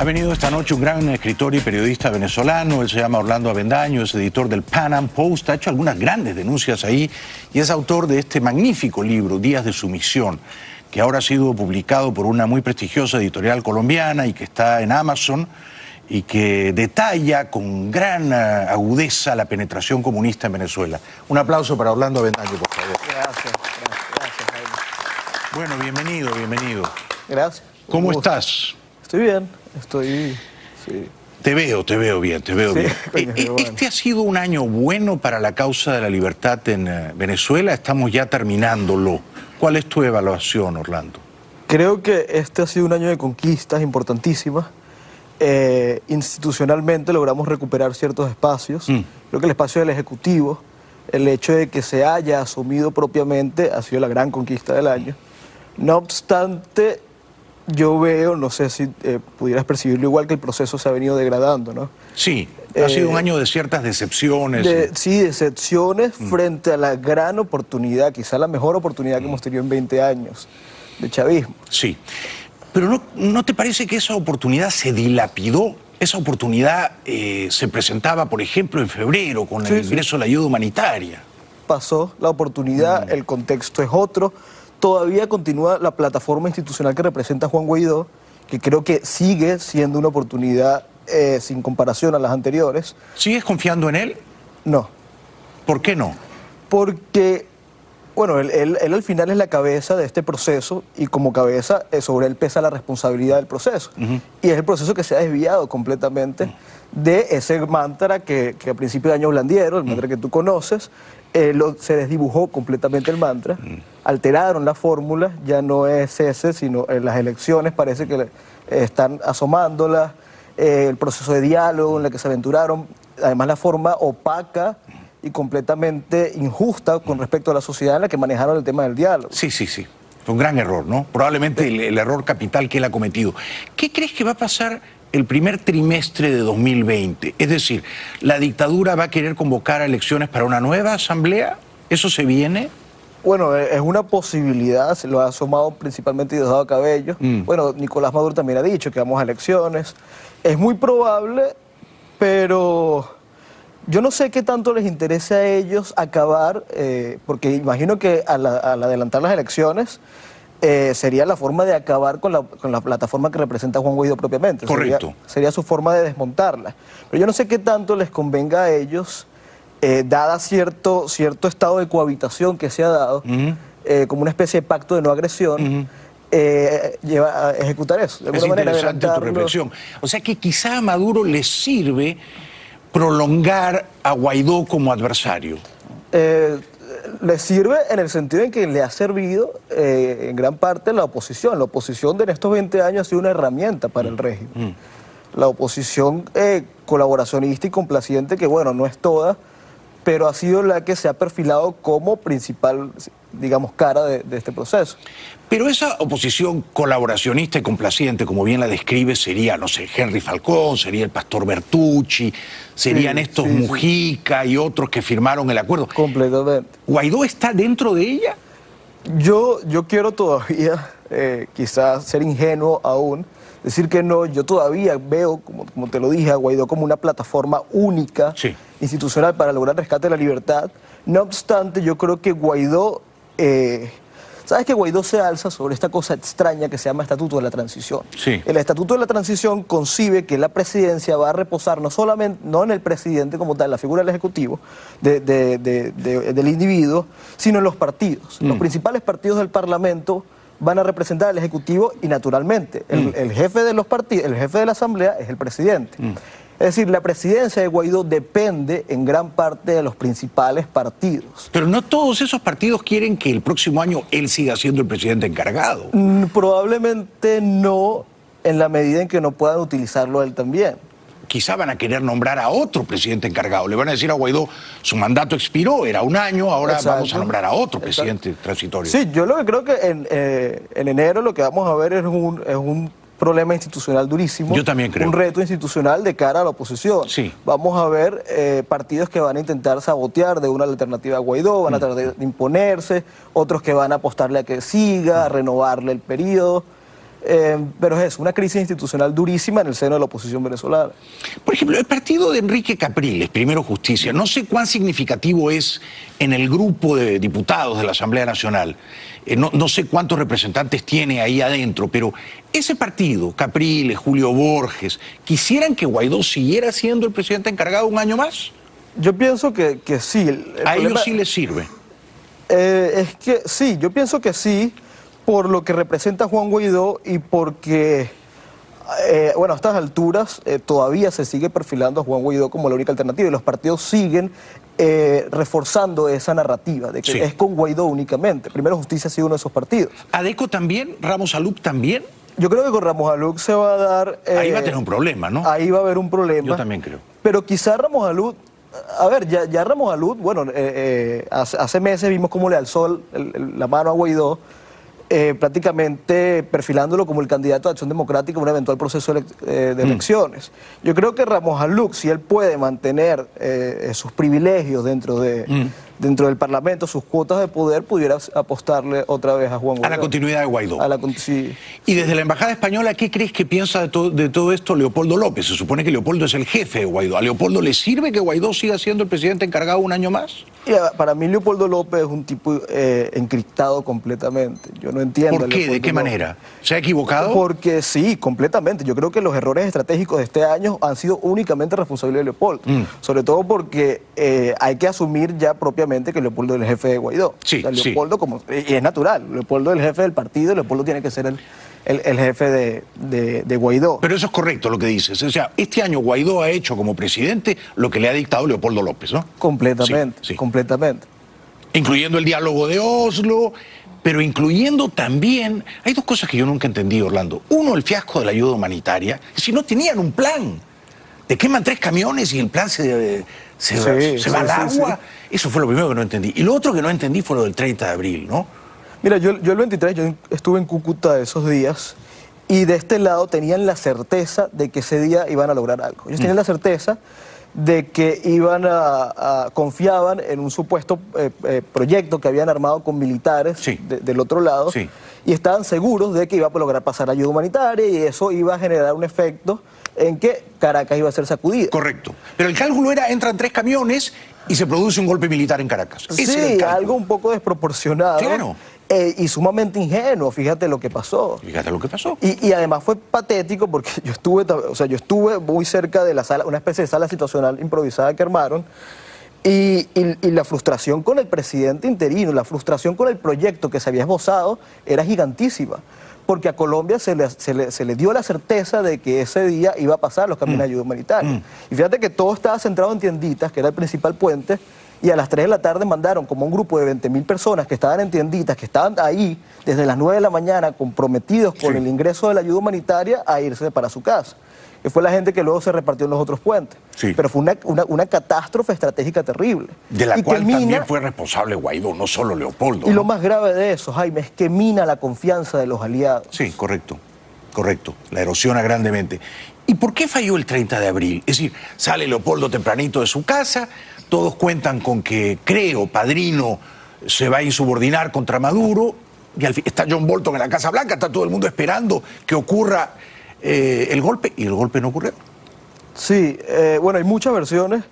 Ha venido esta noche un gran escritor y periodista venezolano, él se llama Orlando Avendaño, es editor del Pan Am Post, ha hecho algunas grandes denuncias ahí y es autor de este magnífico libro, Días de Sumisión, que ahora ha sido publicado por una muy prestigiosa editorial colombiana y que está en Amazon y que detalla con gran eh, agudeza la penetración comunista en Venezuela. Un aplauso para Orlando Avendaño, por favor. Gracias, gracias, gracias, Jaime. Bueno, bienvenido, bienvenido. Gracias. ¿Cómo estás? Estoy bien, estoy... Sí. Te veo, te veo bien, te veo Sí, bien. coño, Eh, eh, bueno. ¿Este ha sido un año bueno para la causa de la libertad en eh, Venezuela? Estamos ya terminándolo. ¿Cuál es tu evaluación, Orlando? Creo que este ha sido un año de conquistas importantísimas. Eh, institucionalmente logramos recuperar ciertos espacios. Mm. Creo que el espacio del Ejecutivo, el hecho de que se haya asumido propiamente, ha sido la gran conquista del año. No obstante, yo veo, no sé si eh, pudieras percibirlo igual, que el proceso se ha venido degradando, ¿no? Sí, ha Eh, sido un año de ciertas decepciones. De- sí, decepciones frente a la gran oportunidad, quizá la mejor oportunidad que hemos tenido en 20 años de chavismo. Sí. Pero no, ¿no te parece que esa oportunidad se dilapidó? Esa oportunidad eh, se presentaba, por ejemplo, en febrero con Sí, el sí. ingreso de la ayuda humanitaria. Pasó la oportunidad, el contexto es otro. Todavía continúa la plataforma institucional que representa Juan Guaidó, que creo que sigue siendo una oportunidad eh, sin comparación a las anteriores. ¿Sigues confiando en él? No, ¿Por qué no? porque, bueno, él, él- él al final es la cabeza de este proceso y como cabeza eh, sobre él pesa la responsabilidad del proceso. Y es el proceso que se ha desviado completamente de ese mantra que, que a principio de año blandieron, el mantra que tú conoces, eh, lo- se desdibujó completamente el mantra, alteraron la fórmula, ya no es ese, sino en las elecciones parece que eh, están asomándolas, eh, el proceso de diálogo en el que se aventuraron, además la forma opaca y completamente injusta con respecto a la sociedad en la que manejaron el tema del diálogo. Sí, sí, sí. Fue un gran error, ¿no? Probablemente el, el error capital que él ha cometido. ¿Qué crees que va a pasar el primer trimestre de 2020? Es decir, ¿la dictadura va a querer convocar a elecciones para una nueva asamblea? ¿Eso se viene? Bueno, eh, es una posibilidad, se lo ha asomado principalmente Diosdado Cabello. Mm. Bueno, Nicolás Maduro también ha dicho que vamos a elecciones. Es muy probable, pero yo no sé qué tanto les interesa a ellos acabar, eh, porque imagino que al, al adelantar las elecciones eh, sería la forma de acabar con la, con la plataforma que representa Juan Guaidó propiamente. Correcto. sería su forma de desmontarla. Pero yo no sé qué tanto les convenga a ellos, eh, dada cierto, cierto estado de cohabitación que se ha dado, eh, como una especie de pacto de no agresión, eh, lleva a ejecutar eso. De Es manera, interesante tu reflexión. O sea que quizá a Maduro le sirve prolongar a Guaidó como adversario. Eh, le sirve en el sentido en que le ha servido eh, en gran parte la oposición. La oposición de en estos 20 años ha sido una herramienta para el régimen. La oposición eh, colaboracionista y complaciente, que bueno, no es toda, pero ha sido la que se ha perfilado como principal, digamos, cara de, de este proceso. Pero esa oposición colaboracionista y complaciente, como bien la describe, sería, no sé, Henry Falcón, sería el pastor Bertucci, serían Sí, estos sí, sí. Mujica y otros que firmaron el acuerdo. Completamente. ¿Guaidó está dentro de ella? Yo, yo quiero todavía, eh, quizás ser ingenuo aún, decir que no, yo todavía veo, como, como te lo dije, a Guaidó como una plataforma única, Sí. Institucional para lograr el rescate de la libertad. No obstante, yo creo que Guaidó, eh, ¿sabes que Guaidó se alza sobre esta cosa extraña que se llama Estatuto de la Transición? Sí. El Estatuto de la Transición concibe que la presidencia va a reposar no solamente, no en el presidente como tal, la figura del Ejecutivo, de- de- de- de- del individuo, sino en los partidos. Los principales partidos del Parlamento van a representar al Ejecutivo y naturalmente el, el jefe de los partidos, el jefe de la Asamblea es el presidente. Es decir, la presidencia de Guaidó depende en gran parte de los principales partidos. Pero no todos esos partidos quieren que el próximo año él siga siendo el presidente encargado. Mm, Probablemente no en la medida en que no puedan utilizarlo él también. Quizá van a querer nombrar a otro presidente encargado. Le van a decir a Guaidó, su mandato expiró, era un año, ahora Exacto. vamos a nombrar a otro Exacto. presidente transitorio. Sí, yo lo que creo que en, eh, en enero lo que vamos a ver es un, es un problema institucional durísimo. Yo también creo. Un reto institucional de cara a la oposición. Sí. Vamos a ver eh, partidos que van a intentar sabotear de una alternativa a Guaidó, van a tratar de imponerse, otros que van a apostarle a que siga, a renovarle el periodo. Eh, pero es una crisis institucional durísima en el seno de la oposición venezolana. Por ejemplo, el partido de Enrique Capriles, Primero Justicia, no sé cuán significativo es en el grupo de diputados de la Asamblea Nacional. Eh, no, no, sé cuántos representantes tiene ahí adentro, pero ese partido, Capriles, Julio Borges, ¿quisieran que Guaidó siguiera siendo el presidente encargado un año más? Yo pienso que, que sí. El, el a problema, ellos sí les sirve. Eh, es que sí, yo pienso que sí por lo que representa Juan Guaidó y porque, eh, bueno, a estas alturas eh, todavía se sigue perfilando a Juan Guaidó como la única alternativa y los partidos siguen eh, reforzando esa narrativa de que sí. es con Guaidó únicamente. Primero Justicia ha sido uno de esos partidos. ¿Adeco también? ¿Ramos Aluc también? Yo creo que con Ramos Aluc se va a dar... ahí va a tener un problema, ¿no? Ahí va a haber un problema. Yo también creo. Pero quizá Ramos Aluc a ver, ya, ya Ramos Alud, bueno, eh, eh, hace, hace, meses vimos cómo le alzó el, el, la mano a Guaidó, eh, prácticamente perfilándolo como el candidato de Acción Democrática en un eventual proceso ele de mm. elecciones. Yo creo que Ramos Aluc, si él puede mantener sus privilegios dentro de... Mm dentro del Parlamento, sus cuotas de poder, pudiera apostarle otra vez a Juan Guaidó. A la continuidad de Guaidó. A la, sí. Y desde la Embajada Española, ¿qué crees que piensa de, to de, todo esto Leopoldo López? Se supone que Leopoldo es el jefe de Guaidó. ¿A Leopoldo le sirve que Guaidó siga siendo el presidente encargado un año más? Para mí Leopoldo López es un tipo eh, encriptado completamente. Yo no entiendo. ¿Por qué? ¿De qué López. manera? ¿Se ha equivocado? Porque sí, completamente. Yo creo que los errores estratégicos de este año han sido únicamente responsabilidad de Leopoldo. Mm. Sobre todo porque eh, hay que asumir ya propiamente que Leopoldo es el jefe de Guaidó. Sí, o sea, Leopoldo, sí. como, y es natural, Leopoldo es el jefe del partido, Leopoldo tiene que ser el, el, el jefe de, de, de, Guaidó. Pero eso es correcto lo que dices. O sea, este año Guaidó ha hecho como presidente lo que le ha dictado Leopoldo López, ¿no? Completamente, sí, sí. completamente. Incluyendo el diálogo de Oslo, pero incluyendo también, hay dos cosas que yo nunca entendí, Orlando. Uno, el fiasco de la ayuda humanitaria, si no tenían un plan. Te queman tres camiones y el plan se, se, sí, se va al agua. Eso fue lo primero que no entendí. Y lo otro que no entendí fue lo del 30 de abril, ¿no? Mira, yo, yo el 23, yo estuve en Cúcuta esos días y de este lado tenían la certeza de que ese día iban a lograr algo. Ellos mm. tenían la certeza de que iban a, a confiaban en un supuesto eh, eh, proyecto que habían armado con militares sí. de, del otro lado sí. y estaban seguros de que iba a lograr pasar ayuda humanitaria y eso iba a generar un efecto en que Caracas iba a ser sacudida. Correcto. Pero el cálculo era, entran tres camiones y se produce un golpe militar en Caracas. Sí, algo un poco desproporcionado. Claro. Eh, y sumamente ingenuo, fíjate lo que pasó. Fíjate lo que pasó. Y, y, además fue patético porque yo estuve, o sea, yo estuve muy cerca de la sala, una especie de sala situacional improvisada que armaron, y, y, y, la frustración con el presidente interino, la frustración con el proyecto que se había esbozado era gigantísima. Porque a Colombia se le, se le, se le dio la certeza de que ese día iba a pasar los camiones mm. de ayuda humanitaria. Mm. Y fíjate que todo estaba centrado en tienditas, que era el principal puente, y a las 3 de la tarde mandaron como un grupo de 20 mil personas que estaban en tienditas, que estaban ahí desde las 9 de la mañana comprometidos con Sí. el ingreso de la ayuda humanitaria a irse para su casa. Que fue la gente que luego se repartió en los otros puentes. Sí. Pero fue una, una, una catástrofe estratégica terrible. De la Y cual mina- también fue responsable Guaidó, no solo Leopoldo. Y ¿no? lo más grave de eso, Jaime, es que mina la confianza de los aliados. Sí, correcto, correcto. La erosiona grandemente. ¿Y por qué falló el 30 de abril? Es decir, sale Leopoldo tempranito de su casa, todos cuentan con que, creo, Padrino se va a insubordinar contra Maduro, y al fin, está John Bolton en la Casa Blanca, está todo el mundo esperando que ocurra eh, el golpe, y el golpe no ocurrió. Sí, eh, bueno, hay muchas versiones.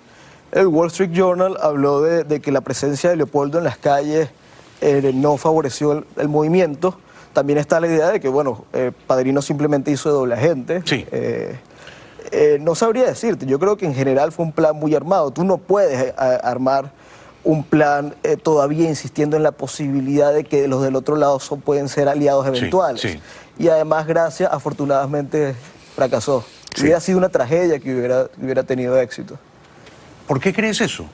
El Wall Street Journal habló de, de que la presencia de Leopoldo en las calles eh, no favoreció el, el movimiento. También está la idea de que, bueno, Padrino simplemente hizo de doble agente. Sí. Eh, no sabría decirte, yo creo que en general fue un plan muy armado. Tú no puedes eh, a- armar un plan eh, todavía insistiendo en la posibilidad de que los del otro lado son, pueden ser aliados Sí, eventuales. sí. Y además, gracias, afortunadamente fracasó. Sí. Hubiera sido una tragedia que hubiera, hubiera tenido éxito. ¿Por qué crees eso?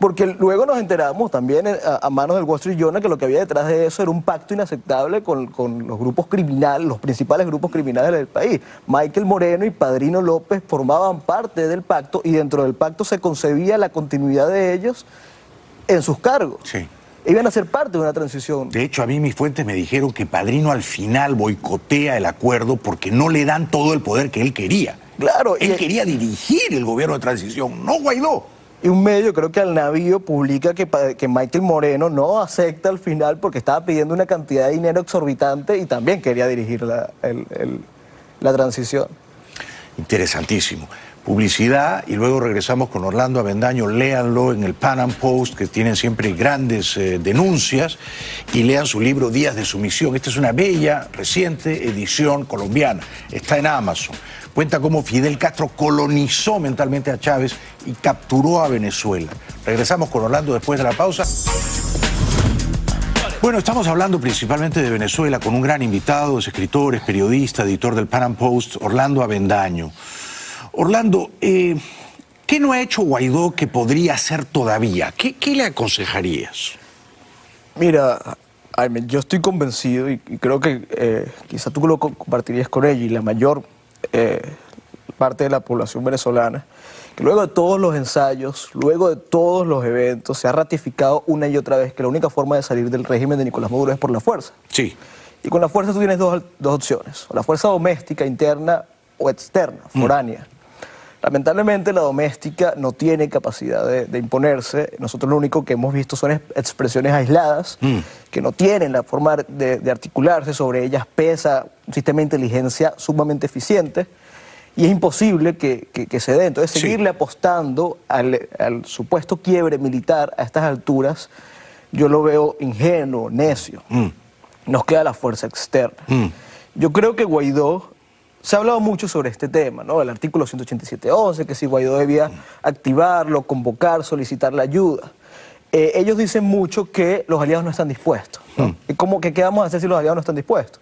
Porque luego nos enteramos también eh, a, a manos del Wall Street Journal que lo que había detrás de eso era un pacto inaceptable con, con los grupos criminales, los principales grupos criminales del país. Michael Moreno y Padrino López formaban parte del pacto y dentro del pacto se concebía la continuidad de ellos en sus cargos. Sí. Iban a ser parte de una transición. De hecho, a mí mis fuentes me dijeron que Padrino al final boicotea el acuerdo porque no le dan todo el poder que él quería. Claro, Él y- quería dirigir el gobierno de transición, no Guaidó. Y un medio, creo que al navío, publica que, Michael Moreno no acepta al final porque estaba pidiendo una cantidad de dinero exorbitante y también quería dirigir la, la transición. Interesantísimo publicidad y luego regresamos con Orlando Avendaño. Léanlo en el Pan Am Post, que tienen siempre grandes eh, denuncias, y lean su libro Días de Sumisión. Esta es una bella, reciente edición colombiana. Está en Amazon. Cuenta cómo Fidel Castro colonizó mentalmente a Chávez y capturó a Venezuela. Regresamos con Orlando después de la pausa. Bueno, estamos hablando principalmente de Venezuela con un gran invitado, es escritor, es periodista, editor del Pan Am Post, Orlando Avendaño. Orlando, eh, ¿qué no ha hecho Guaidó que podría hacer todavía? ¿Qué, le aconsejarías? Mira, yo estoy convencido y, creo que eh, quizá tú lo compartirías con ella y la mayor eh, parte de la población venezolana, que luego de todos los ensayos, luego de todos los eventos, se ha ratificado una y otra vez que la única forma de salir del régimen de Nicolás Maduro es por la fuerza. Sí. Y con la fuerza tú tienes dos, dos opciones, o la fuerza doméstica, interna o externa, mm. Lamentablemente la doméstica no tiene capacidad de, imponerse. Nosotros lo único que hemos visto son expresiones aisladas mm. que no tienen la forma de, articularse. Sobre ellas pesa un sistema de inteligencia sumamente eficiente y es imposible que, se dé. Entonces seguirle apostando al, supuesto quiebre militar a estas alturas, yo lo veo ingenuo, necio. Mm. Nos queda la fuerza externa. Mm. Yo creo que Guaidó se ha hablado mucho sobre este tema, ¿no? El artículo 187.11, que si Guaidó debía activarlo, convocar, solicitar la ayuda. Eh, ellos dicen mucho que los aliados no están dispuestos. ¿no? Hmm. ¿Y cómo, que, qué vamos a hacer si los aliados no están dispuestos?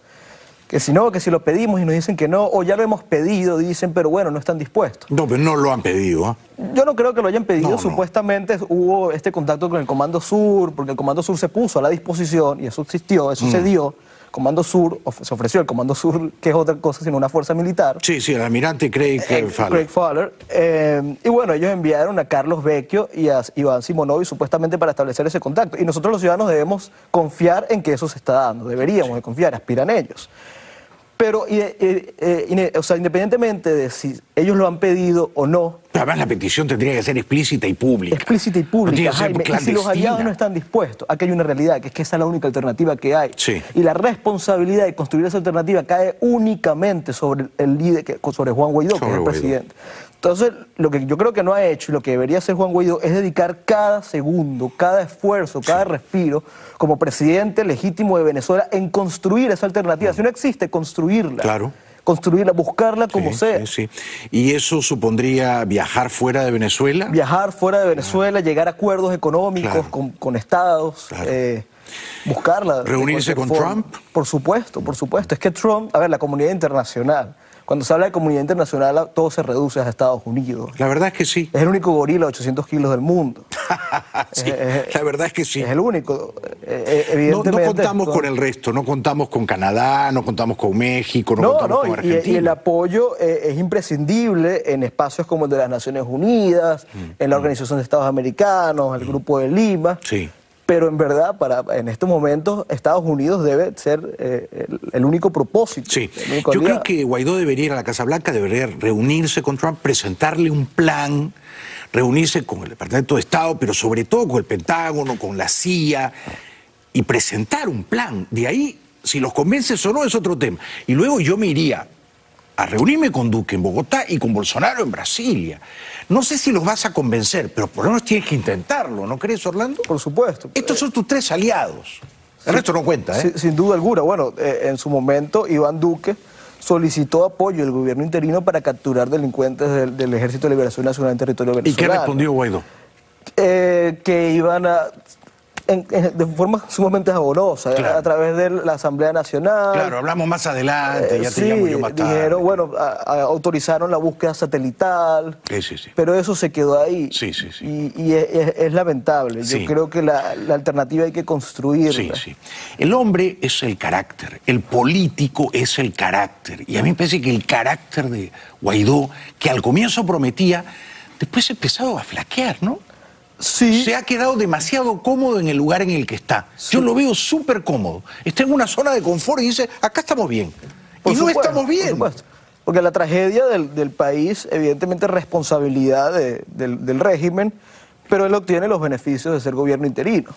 Que si no, que si lo pedimos y nos dicen que no, o ya lo hemos pedido, dicen, pero bueno, no están dispuestos. No, pero no lo han pedido. ¿ah? Yo no creo que lo hayan pedido. Supuestamente hubo este contacto con el Comando Sur, porque el Comando Sur se puso a la disposición y eso existió, eso se hmm. dio Comando Sur, se ofreció el Comando Sur, que es otra cosa sino una fuerza militar. Sí, sí, el almirante Craig, eh, Fowler. Craig Fowler. Eh, y bueno, ellos enviaron a Carlos Vecchio y a Iván Simonovi supuestamente para establecer ese contacto. Y nosotros los ciudadanos debemos confiar en que eso se está dando, deberíamos de confiar, aspiran ellos. Pero, o sea, independientemente de si ellos lo han pedido o no. además, la petición tendría que ser explícita y pública. Explícita y pública, Jaime. Y si los aliados no están dispuestos, aquí hay una realidad, que es que esa es la única alternativa que hay. Sí. Y la responsabilidad de construir esa alternativa cae únicamente sobre el líder, sobre Juan Guaidó, que es el presidente. Entonces, lo que yo creo que no ha hecho y lo que debería hacer Juan Guaidó es dedicar cada segundo, cada esfuerzo, cada respiro como presidente legítimo de Venezuela en construir esa alternativa. Si no existe, construirla. Claro construirla, buscarla como sea. Sí, sí. ¿Y eso supondría viajar fuera de Venezuela? Viajar fuera de Venezuela, llegar a acuerdos económicos con, estados, eh, buscarla. ¿Reunirse con Trump? Por supuesto, por supuesto. Es que Trump, a ver, la comunidad internacional cuando se habla de comunidad internacional, todo se reduce a Estados Unidos. La verdad es que sí. Es el único gorila de 800 kilos del mundo. sí, la verdad es que sí. Es el único, evidentemente. No, contamos con el resto, no contamos con Canadá, no contamos con México, no, contamos con Argentina. Y, y el apoyo eh, es imprescindible en espacios como el de las Naciones Unidas, mm, en la mm. Organización de Estados Americanos, el mm. Grupo de Lima. Sí pero en verdad para en estos momentos Estados Unidos debe ser eh, el, único propósito. Sí, yo creo que Guaidó debería ir a la Casa Blanca, debería reunirse con Trump, presentarle un plan, reunirse con el Departamento de Estado, pero sobre todo con el Pentágono, con la CIA, y presentar un plan. De ahí, si los convences o no, es otro tema. Y luego yo me iría a reunirme con Duque en Bogotá y con Bolsonaro en Brasilia. No sé si los vas a convencer, pero por lo menos tienes que intentarlo, ¿no crees, Orlando? Por supuesto. Estos son tus tres aliados. El resto no cuenta, ¿eh? Sin, duda alguna. Bueno, eh, en su momento Iván Duque solicitó apoyo del gobierno interino para capturar delincuentes del, Ejército de Liberación Nacional en territorio venezolano. ¿Y qué respondió Guaidó? Eh, que iban a de forma sumamente amorosa, a través de la Asamblea Nacional. Claro, hablamos más adelante, ya te llamo yo más tarde. Dijeron, bueno, autorizaron la búsqueda satelital, sí, sí, sí. pero eso se quedó ahí. Sí, sí, sí. Y, es, lamentable. Yo creo que la, alternativa hay que construirla. Sí, sí. El hombre es el carácter, el político es el carácter. Y a mí me parece que el carácter de Guaidó, que al comienzo prometía, después ha empezado a flaquear, ¿no? Se ha quedado demasiado cómodo en el lugar en el que está. Yo lo veo súper cómodo. Está en una zona de confort y dice, acá estamos bien. y no estamos bien. Porque la tragedia del, país, evidentemente responsabilidad del, régimen, pero él obtiene los beneficios de ser gobierno interino.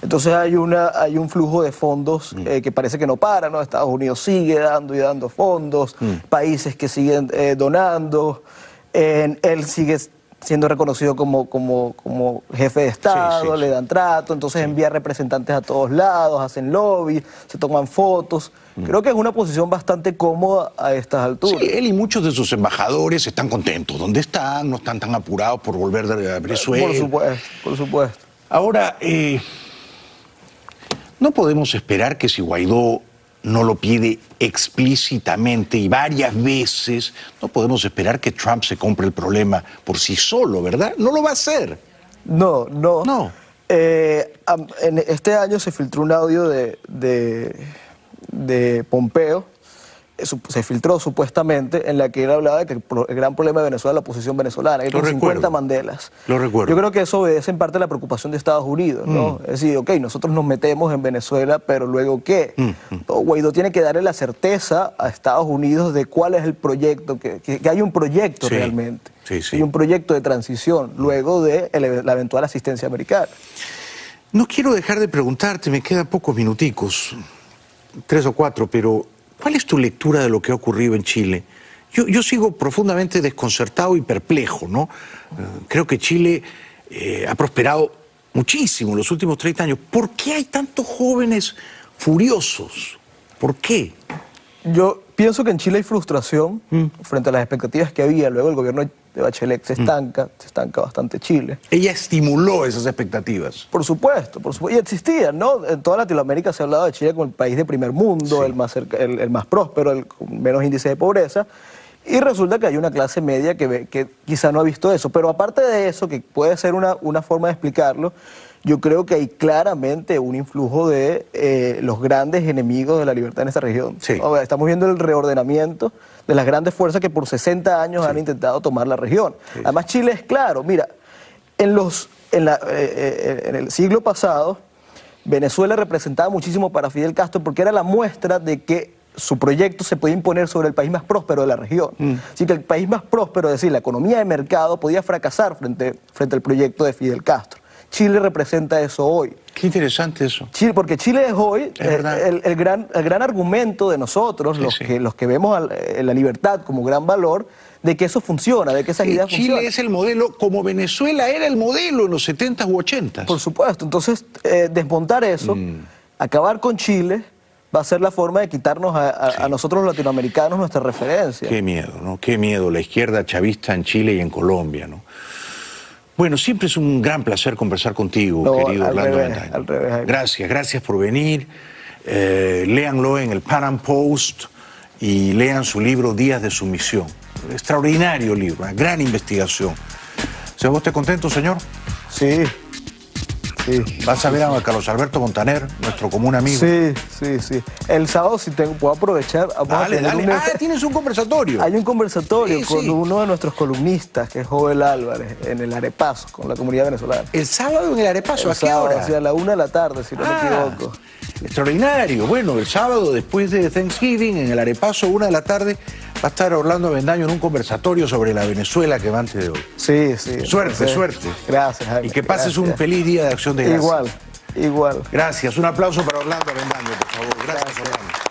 Entonces hay, una, hay un flujo de fondos eh, que parece que no para, ¿no? Estados Unidos sigue dando y dando fondos, países que siguen eh, donando, él sigue siendo reconocido como, como, como jefe de Estado, le dan trato, entonces envía representantes a todos lados, hacen lobby, se toman fotos. Creo que es una posición bastante cómoda a estas alturas. Sí, él y muchos de sus embajadores están contentos. ¿Dónde están? No están tan apurados por volver de Venezuela. Por supuesto, por supuesto. Ahora, eh, no podemos esperar que si Guaidó no lo pide explícitamente y varias veces, no podemos esperar que Trump se compre el problema por sí solo, ¿verdad? No lo va a hacer. No, no. No. Eh, en este año se filtró un audio de, de Pompeo se filtró supuestamente en la que él hablaba de que el gran problema de Venezuela es la posición venezolana, que con 50 Mandelas. Lo recuerdo. Yo creo que eso obedece en parte a la preocupación de Estados Unidos, ¿no? Mm. Es decir, ok, nosotros nos metemos en Venezuela, pero luego ¿qué? Mm, mm. Guaidó tiene que darle la certeza a Estados Unidos de cuál es el proyecto, que, hay un proyecto realmente. Sí, sí. Hay un proyecto de transición luego de la eventual asistencia americana. No quiero dejar de preguntarte, me quedan pocos minuticos, tres o cuatro, pero ¿Cuál es tu lectura de lo que ha ocurrido en Chile? Yo, sigo profundamente desconcertado y perplejo, ¿no? Eh, creo que Chile eh, ha prosperado muchísimo en los últimos 30 años. ¿Por qué hay tantos jóvenes furiosos? ¿Por qué? Yo pienso que en Chile hay frustración mm. frente a las expectativas que había. Luego el gobierno de Bachelet se mm. estanca, se estanca bastante Chile. Ella estimuló esas expectativas. Por supuesto, por supuesto. Y existían, ¿no? En toda Latinoamérica se ha hablado de Chile como el país de primer mundo, el, más el, más próspero, el con menos índice de pobreza. Y resulta que hay una clase media que, que quizá no ha visto eso. Pero aparte de eso, que puede ser una, una forma de explicarlo, yo creo que hay claramente un influjo de eh, los grandes enemigos de la libertad en esta región. Estamos viendo el reordenamiento de las grandes fuerzas que por 60 años han intentado tomar la región. Además, Chile es claro, mira, en, los, en, la, eh, eh, en el siglo pasado, Venezuela representaba muchísimo para Fidel Castro porque era la muestra de que su proyecto se podía imponer sobre el país más próspero de la región. Mm. Así que el país más próspero, es decir, la economía de mercado, podía fracasar frente, frente al proyecto de Fidel Castro. Chile representa eso hoy. Qué interesante eso. Chile, porque Chile es hoy eh, el, gran, el gran argumento de nosotros, los, Que, los que vemos eh, la libertad como gran valor, de que eso funciona, de que esa idea funciona. Chile es el modelo, como Venezuela era el modelo en los 70s u 80s. Por supuesto. Entonces, eh, desmontar eso, mm. acabar con Chile, va a ser la forma de quitarnos a, a, nosotros los latinoamericanos nuestra referencia. Qué miedo, ¿no? Qué miedo la izquierda chavista en Chile y en Colombia, ¿no? Bueno, siempre es un gran placer conversar contigo, querido Orlando revés, Gracias, gracias por venir. Eh, léanlo en el Pan Post y lean su libro Días de Sumisión. Extraordinario libro, una gran investigación. ¿Se usted contento, señor? Sí, Vas a ver a Carlos Alberto Montaner, nuestro común amigo. Sí, sí, sí. El sábado, si tengo, puedo aprovechar. Dale, dale. Ah, tienes un conversatorio. Hay un conversatorio con uno de nuestros columnistas, que es Joel Álvarez, en el Arepaso, con la comunidad venezolana. ¿El sábado en el Arepaso? ¿A qué hora? a la una de la tarde, si no me ah, equivoco. Extraordinario. Bueno, el sábado, después de Thanksgiving, en el Arepaso, una de la tarde, va a estar Orlando Bendaño en un conversatorio sobre la Venezuela que va antes de hoy. Sí, sí. Suerte, suerte. Gracias, Jaime. Y que pases un feliz día de acción de gracias. Igual, igual. Gracias. Un aplauso para Orlando Bendaño, por favor. Gracias, gracias. Orlando.